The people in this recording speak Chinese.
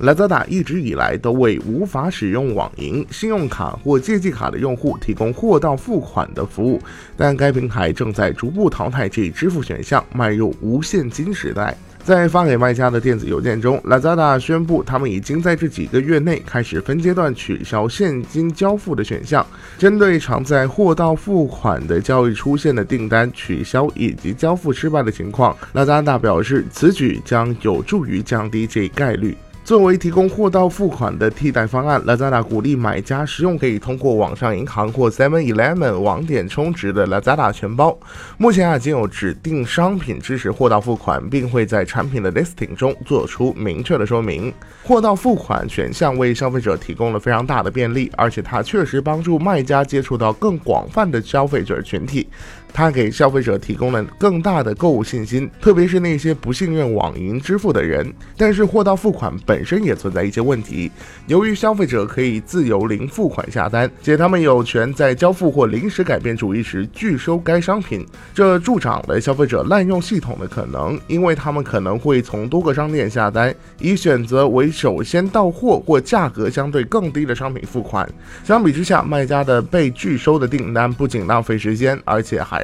Lazada 一直以来都为无法使用网银、信用卡或借记卡的用户提供货到付款的服务，但该平台正在逐步淘汰这一支付选项，迈入无现金时代。在发给卖家的电子邮件中，Lazada 宣布他们已经在这几个月内开始分阶段取消现金交付的选项，针对常在货到付款的交易出现的订单取消以及交付失败的情况，Lazada 表示此举将有助于降低这一概率。作为提供货到付款的替代方案，Lazada 鼓励买家使用可以通过网上银行或 Seven Eleven 网点充值的 Lazada 钱包。目前啊，仅有指定商品支持货到付款，并会在产品的 listing 中做出明确的说明。货到付款选项为消费者提供了非常大的便利，而且它确实帮助卖家接触到更广泛的消费者群体。它给消费者提供了更大的购物信心，特别是那些不信任网银支付的人。但是货到付款本身也存在一些问题，由于消费者可以自由零付款下单，且他们有权在交付或临时改变主意时拒收该商品，这助长了消费者滥用系统的可能，因为他们可能会从多个商店下单，以选择为首先到货或价格相对更低的商品付款。相比之下，卖家的被拒收的订单不仅浪费时间，而且还